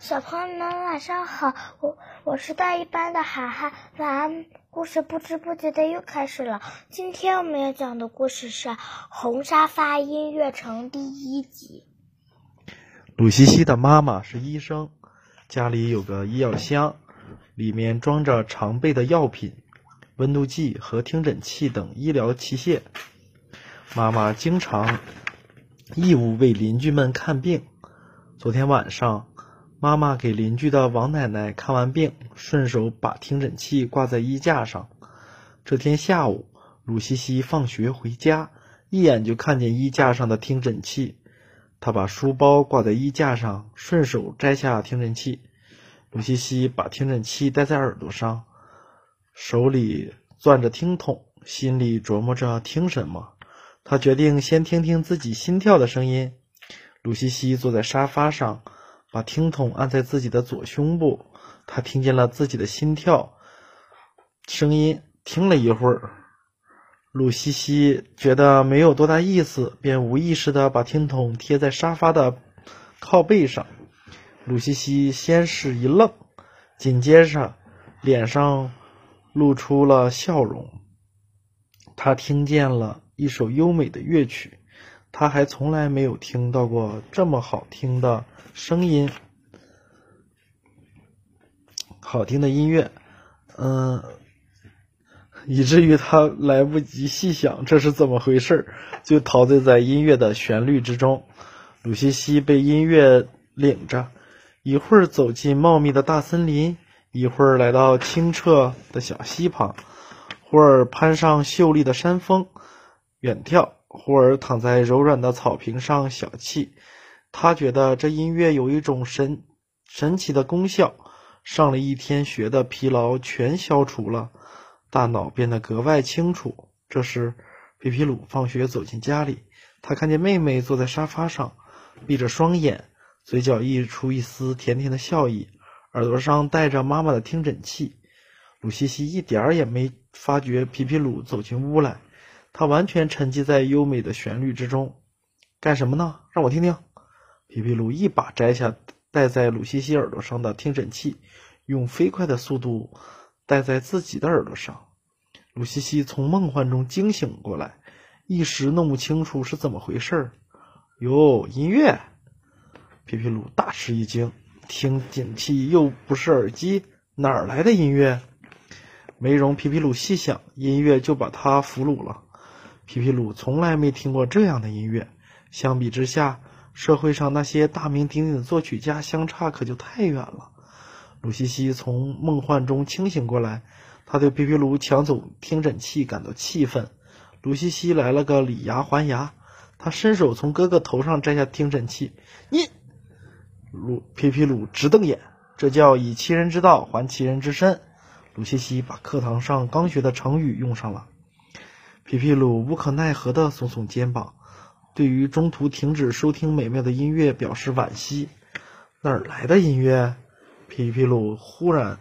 小朋友们晚上好，我我是大一班的涵涵，晚安。故事不知不觉的又开始了。今天我们要讲的故事是《红沙发音乐城》第一集。鲁西西的妈妈是医生，家里有个医药箱，里面装着常备的药品、温度计和听诊器等医疗器械。妈妈经常义务为邻居们看病。昨天晚上。妈妈给邻居的王奶奶看完病，顺手把听诊器挂在衣架上。这天下午，鲁西西放学回家，一眼就看见衣架上的听诊器。她把书包挂在衣架上，顺手摘下听诊器。鲁西西把听诊器戴在耳朵上，手里攥着听筒，心里琢磨着听什么。她决定先听听自己心跳的声音。鲁西西坐在沙发上。把听筒按在自己的左胸部，他听见了自己的心跳声音。听了一会儿，鲁西西觉得没有多大意思，便无意识的把听筒贴在沙发的靠背上。鲁西西先是一愣，紧接着脸上露出了笑容。他听见了一首优美的乐曲，他还从来没有听到过这么好听的。声音，好听的音乐，嗯，以至于他来不及细想这是怎么回事就陶醉在音乐的旋律之中。鲁西西被音乐领着，一会儿走进茂密的大森林，一会儿来到清澈的小溪旁，忽而攀上秀丽的山峰，远眺，忽而躺在柔软的草坪上小憩。他觉得这音乐有一种神神奇的功效，上了一天学的疲劳全消除了，大脑变得格外清楚。这时，皮皮鲁放学走进家里，他看见妹妹坐在沙发上，闭着双眼，嘴角溢出一丝甜甜的笑意，耳朵上戴着妈妈的听诊器。鲁西西一点儿也没发觉皮皮鲁走进屋来，他完全沉浸在优美的旋律之中。干什么呢？让我听听。皮皮鲁一把摘下戴在鲁西西耳朵上的听诊器，用飞快的速度戴在自己的耳朵上。鲁西西从梦幻中惊醒过来，一时弄不清楚是怎么回事儿。哟，音乐！皮皮鲁大吃一惊，听诊器又不是耳机，哪儿来的音乐？没容皮皮鲁细想，音乐就把他俘虏了。皮皮鲁从来没听过这样的音乐，相比之下。社会上那些大名鼎鼎的作曲家相差可就太远了。鲁西西从梦幻中清醒过来，他对皮皮鲁抢走听诊器感到气愤。鲁西西来了个以牙还牙，他伸手从哥哥头上摘下听诊器。你，鲁皮皮鲁直瞪眼，这叫以其人之道还其人之身。鲁西西把课堂上刚学的成语用上了。皮皮鲁无可奈何地耸耸肩膀。对于中途停止收听美妙的音乐表示惋惜。哪儿来的音乐？皮皮鲁忽然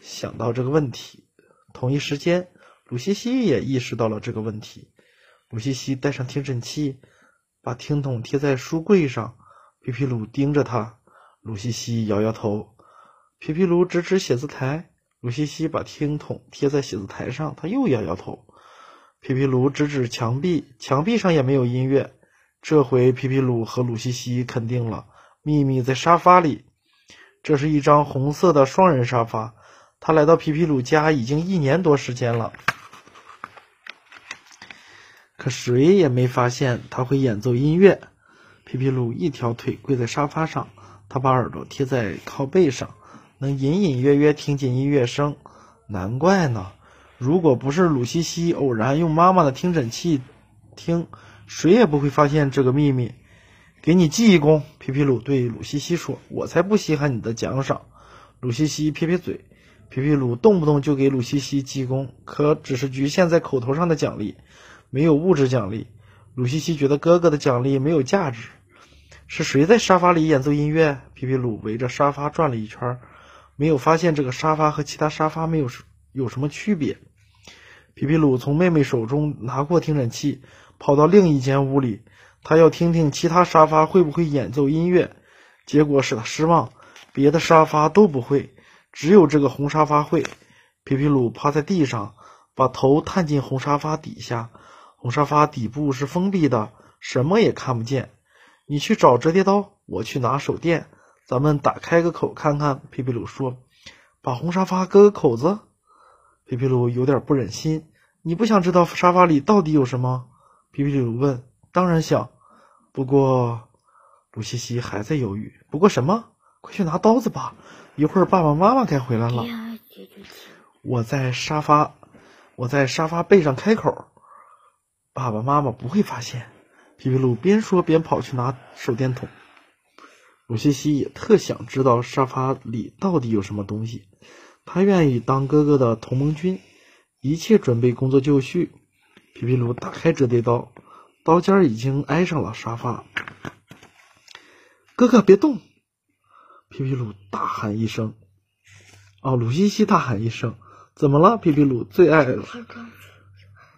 想到这个问题。同一时间，鲁西西也意识到了这个问题。鲁西西带上听诊器，把听筒贴在书柜上。皮皮鲁盯着他。鲁西西摇摇头。皮皮鲁指指写字台。鲁西西把听筒贴在写字台上，他又摇摇头。皮皮鲁指指墙壁，墙壁上也没有音乐。这回皮皮鲁和鲁西西肯定了，秘密在沙发里。这是一张红色的双人沙发。他来到皮皮鲁家已经一年多时间了，可谁也没发现他会演奏音乐。皮皮鲁一条腿跪在沙发上，他把耳朵贴在靠背上，能隐隐约约听见音乐声。难怪呢。如果不是鲁西西偶然用妈妈的听诊器听，谁也不会发现这个秘密。给你记一功，皮皮鲁对鲁西西说：“我才不稀罕你的奖赏。”鲁西西撇撇嘴。皮皮鲁动不动就给鲁西西记功，可只是局限在口头上的奖励，没有物质奖励。鲁西西觉得哥哥的奖励没有价值。是谁在沙发里演奏音乐？皮皮鲁围着沙发转了一圈，没有发现这个沙发和其他沙发没有有什么区别。皮皮鲁从妹妹手中拿过听诊器，跑到另一间屋里，他要听听其他沙发会不会演奏音乐。结果使他失望，别的沙发都不会，只有这个红沙发会。皮皮鲁趴在地上，把头探进红沙发底下。红沙发底部是封闭的，什么也看不见。你去找折叠刀，我去拿手电，咱们打开个口看看。皮皮鲁说：“把红沙发割个口子。”皮皮鲁有点不忍心。你不想知道沙发里到底有什么？皮皮鲁问。当然想，不过，鲁西西还在犹豫。不过什么？快去拿刀子吧，一会儿爸爸妈妈该回来了。我在沙发，我在沙发背上开口，爸爸妈妈不会发现。皮皮鲁边说边跑去拿手电筒。鲁西西也特想知道沙发里到底有什么东西，他愿意当哥哥的同盟军。一切准备工作就绪。皮皮鲁打开折叠刀，刀尖已经挨上了沙发。哥哥别动！皮皮鲁大喊一声。哦，鲁西西大喊一声：“怎么了？”皮皮鲁最爱了。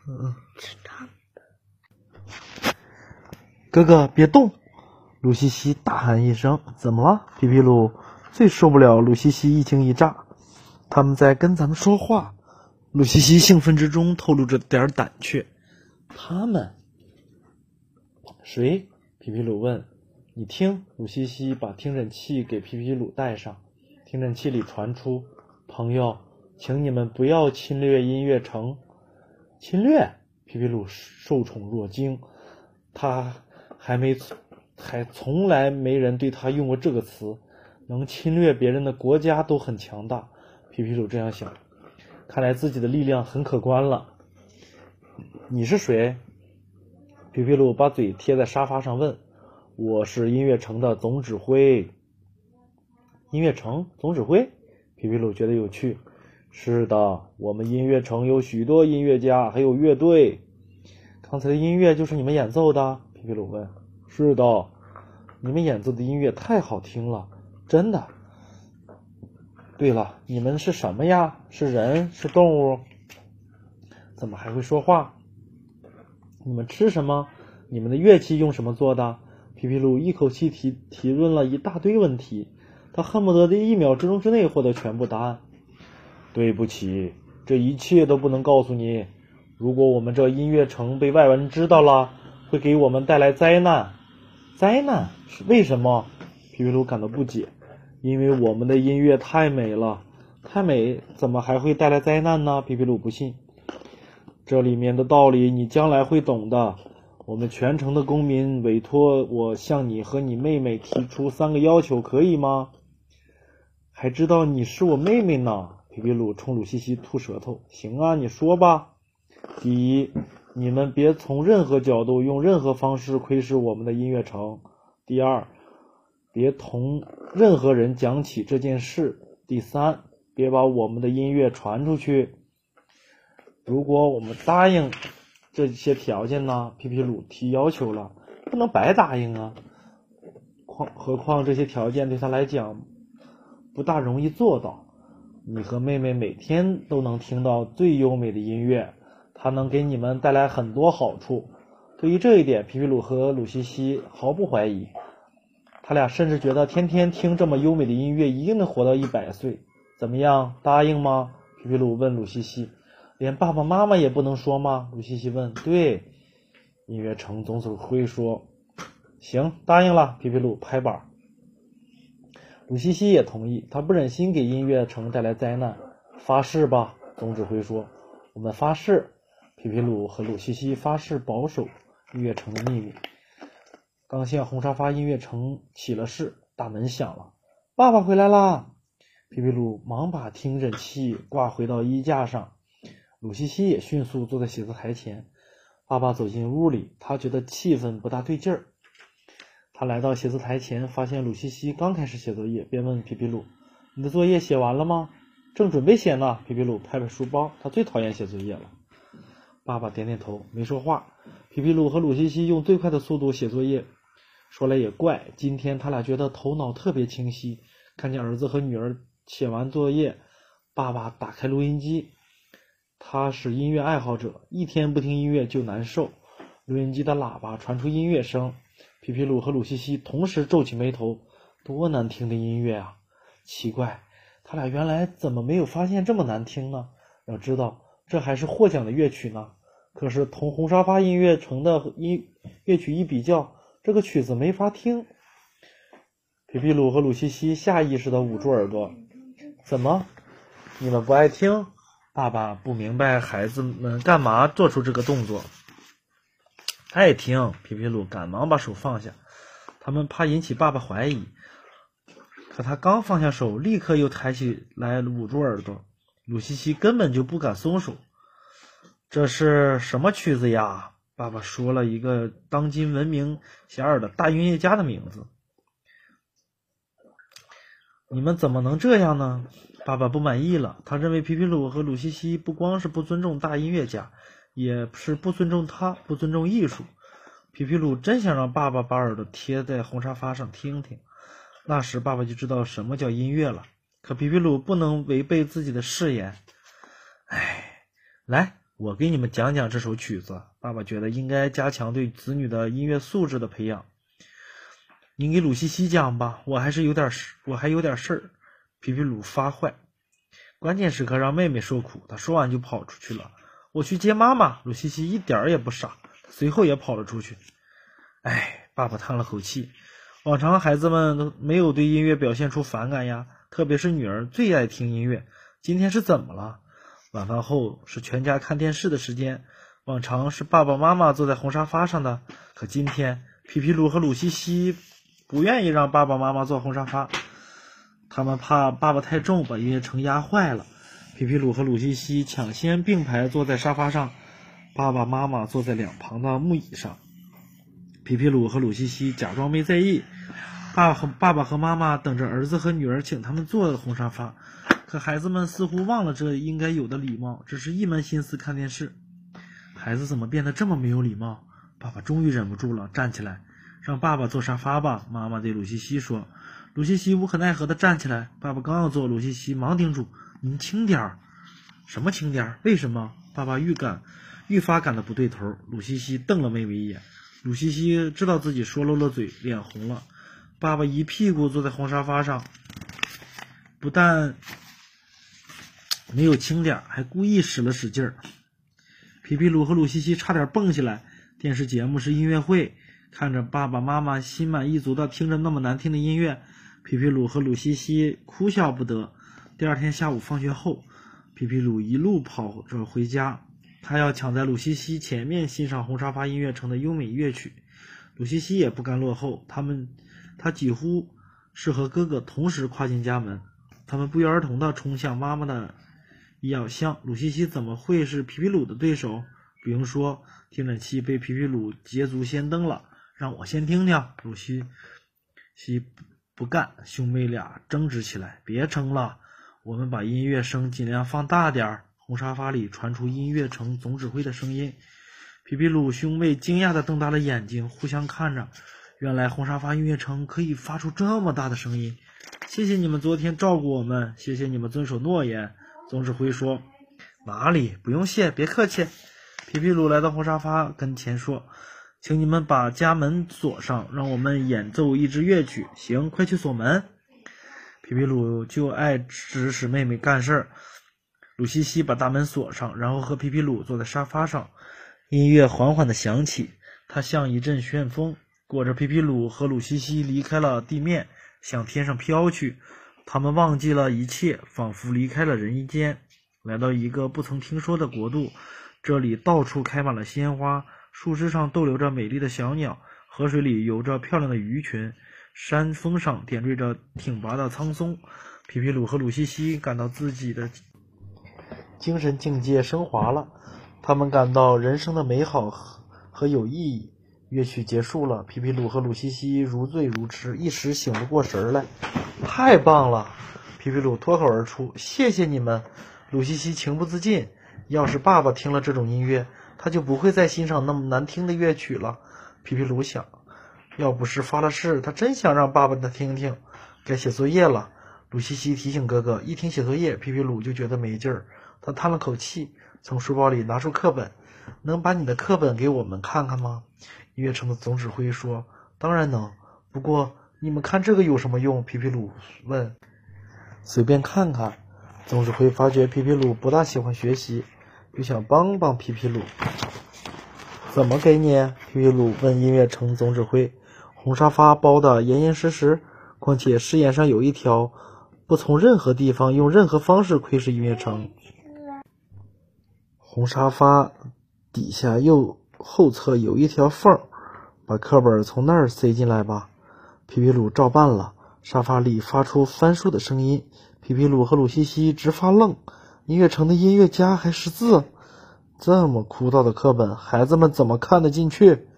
嗯。哥哥别动！鲁西西大喊一声：“怎么了？”皮皮鲁最受不了鲁西西一惊一乍。他们在跟咱们说话。鲁西西兴奋之中透露着点胆怯。他们谁？皮皮鲁问。你听，鲁西西把听诊器给皮皮鲁带上。听诊器里传出：“朋友，请你们不要侵略音乐城。”侵略？皮皮鲁受宠若惊。他还没，还从来没人对他用过这个词。能侵略别人的国家都很强大。皮皮鲁这样想。看来自己的力量很可观了。你是谁？皮皮鲁把嘴贴在沙发上问：“我是音乐城的总指挥。”音乐城总指挥？皮皮鲁觉得有趣。是的，我们音乐城有许多音乐家，还有乐队。刚才的音乐就是你们演奏的？皮皮鲁问。是的，你们演奏的音乐太好听了，真的。对了，你们是什么呀？是人？是动物？怎么还会说话？你们吃什么？你们的乐器用什么做的？皮皮鲁一口气提提问了一大堆问题，他恨不得在一秒钟之内获得全部答案。对不起，这一切都不能告诉你。如果我们这音乐城被外人知道了，会给我们带来灾难。灾难？是为什么？皮皮鲁感到不解。因为我们的音乐太美了，太美，怎么还会带来灾难呢？皮皮鲁不信。这里面的道理你将来会懂的。我们全城的公民委托我向你和你妹妹提出三个要求，可以吗？还知道你是我妹妹呢。皮皮鲁冲鲁西西吐舌头。行啊，你说吧。第一，你们别从任何角度用任何方式窥视我们的音乐城。第二。别同任何人讲起这件事。第三，别把我们的音乐传出去。如果我们答应这些条件呢？皮皮鲁提要求了，不能白答应啊！况何况这些条件对他来讲不大容易做到。你和妹妹每天都能听到最优美的音乐，它能给你们带来很多好处。对于这一点，皮皮鲁和鲁西西毫不怀疑。他俩甚至觉得天天听这么优美的音乐一定能活到一百岁。怎么样，答应吗？皮皮鲁问鲁西西。连爸爸妈妈也不能说吗？鲁西西问。对，音乐城总指挥说。行，答应了。皮皮鲁拍板。鲁西西也同意，他不忍心给音乐城带来灾难。发誓吧，总指挥说。我们发誓。皮皮鲁和鲁西西发誓保守音乐城的秘密。刚向红沙发音乐城起了誓，大门响了。爸爸回来啦！皮皮鲁忙把听诊器挂回到衣架上，鲁西西也迅速坐在写字台前。爸爸走进屋里，他觉得气氛不大对劲儿。他来到写字台前，发现鲁西西刚开始写作业，便问皮皮鲁：“你的作业写完了吗？”“正准备写呢。”皮皮鲁拍拍书包，他最讨厌写作业了。爸爸点点头，没说话。皮皮鲁和鲁西西用最快的速度写作业。说来也怪，今天他俩觉得头脑特别清晰。看见儿子和女儿写完作业，爸爸打开录音机。他是音乐爱好者，一天不听音乐就难受。录音机的喇叭传出音乐声，皮皮鲁和鲁西西同时皱起眉头。多难听的音乐啊！奇怪，他俩原来怎么没有发现这么难听呢？要知道，这还是获奖的乐曲呢。可是同红沙发音乐城的音乐曲一比较，这个曲子没法听。皮皮鲁和鲁西西下意识地捂住耳朵。怎么？你们不爱听？爸爸不明白孩子们干嘛做出这个动作。爱听。皮皮鲁赶忙把手放下，他们怕引起爸爸怀疑。可他刚放下手，立刻又抬起来捂住耳朵。鲁西西根本就不敢松手。这是什么曲子呀？爸爸说了一个当今闻名遐迩的大音乐家的名字。你们怎么能这样呢？爸爸不满意了。他认为皮皮鲁和鲁西西不光是不尊重大音乐家，也是不尊重他，不尊重艺术。皮皮鲁真想让爸爸把耳朵贴在红沙发上听听，那时爸爸就知道什么叫音乐了。可皮皮鲁不能违背自己的誓言。哎，来，我给你们讲讲这首曲子。爸爸觉得应该加强对子女的音乐素质的培养。你给鲁西西讲吧，我还是有点事，我还有点事儿。皮皮鲁发坏，关键时刻让妹妹受苦。他说完就跑出去了。我去接妈妈。鲁西西一点儿也不傻，随后也跑了出去。哎，爸爸叹了口气。往常孩子们都没有对音乐表现出反感呀，特别是女儿最爱听音乐。今天是怎么了？晚饭后是全家看电视的时间，往常是爸爸妈妈坐在红沙发上的，可今天皮皮鲁和鲁西西。不愿意让爸爸妈妈坐红沙发，他们怕爸爸太重把音乐城压坏了。皮皮鲁和鲁西西抢先并排坐在沙发上，爸爸妈妈坐在两旁的木椅上。皮皮鲁和鲁西西假装没在意，爸和爸爸和妈妈等着儿子和女儿请他们坐红沙发，可孩子们似乎忘了这应该有的礼貌，只是一门心思看电视。孩子怎么变得这么没有礼貌？爸爸终于忍不住了，站起来。让爸爸坐沙发吧，妈妈对鲁西西说。鲁西西无可奈何地站起来。爸爸刚要坐，鲁西西忙叮嘱：“您轻点儿。”“什么轻点儿？为什么？”爸爸预感，愈发感到不对头。鲁西西瞪了妹妹一眼。鲁西西知道自己说漏了嘴，脸红了。爸爸一屁股坐在红沙发上，不但没有轻点儿，还故意使了使劲儿。皮皮鲁和鲁西西差点蹦起来。电视节目是音乐会。看着爸爸妈妈心满意足的听着那么难听的音乐，皮皮鲁和鲁西西哭笑不得。第二天下午放学后，皮皮鲁一路跑着回家，他要抢在鲁西西前面欣赏红沙发音乐城的优美乐曲。鲁西西也不甘落后，他们他几乎是和哥哥同时跨进家门，他们不约而同地冲向妈妈的医药箱。鲁西西怎么会是皮皮鲁的对手？不用说，听诊器被皮皮鲁捷足先登了。让我先听听，鲁西西不干，兄妹俩争执起来。别争了，我们把音乐声尽量放大点儿。红沙发里传出音乐城总指挥的声音。皮皮鲁兄妹惊讶地瞪大了眼睛，互相看着。原来红沙发音乐城可以发出这么大的声音。谢谢你们昨天照顾我们，谢谢你们遵守诺言。总指挥说：“哪里不用谢，别客气。”皮皮鲁来到红沙发跟前说。请你们把家门锁上，让我们演奏一支乐曲。行，快去锁门。皮皮鲁就爱指使妹妹干事儿。鲁西西把大门锁上，然后和皮皮鲁坐在沙发上。音乐缓缓地响起，它像一阵旋风，裹着皮皮鲁和鲁西西离开了地面，向天上飘去。他们忘记了一切，仿佛离开了人间，来到一个不曾听说的国度。这里到处开满了鲜花。树枝上逗留着美丽的小鸟，河水里游着漂亮的鱼群，山峰上点缀着挺拔的苍松。皮皮鲁和鲁西西感到自己的精神境界升华了，他们感到人生的美好和有意义。乐曲结束了，皮皮鲁和鲁西西如醉如痴，一时醒不过神来。太棒了！皮皮鲁脱口而出：“谢谢你们！”鲁西西情不自禁：“要是爸爸听了这种音乐……”他就不会再欣赏那么难听的乐曲了。皮皮鲁想，要不是发了誓，他真想让爸爸他听听。该写作业了，鲁西西提醒哥哥。一听写作业，皮皮鲁就觉得没劲儿。他叹了口气，从书包里拿出课本，能把你的课本给我们看看吗？音乐城的总指挥说：“当然能。不过你们看这个有什么用？”皮皮鲁问。随便看看。总指挥发觉皮皮鲁不大喜欢学习，就想帮帮皮皮鲁。怎么给你？皮皮鲁问音乐城总指挥。红沙发包的严严实实，况且誓言上有一条，不从任何地方用任何方式窥视音乐城。红沙发底下右后侧有一条缝，把课本从那儿塞进来吧。皮皮鲁照办了，沙发里发出翻书的声音。皮皮鲁和鲁西西直发愣，音乐城的音乐家还识字？这么枯燥的课本，孩子们怎么看得进去？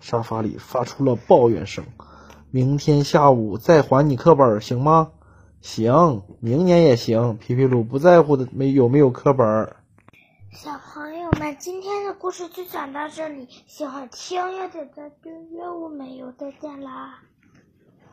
沙发里发出了抱怨声。明天下午再还你课本，行吗？行，明年也行。皮皮鲁不在乎的没有没有课本。小朋友们，今天的故事就讲到这里。喜欢听要点赞订阅，我们又再见啦！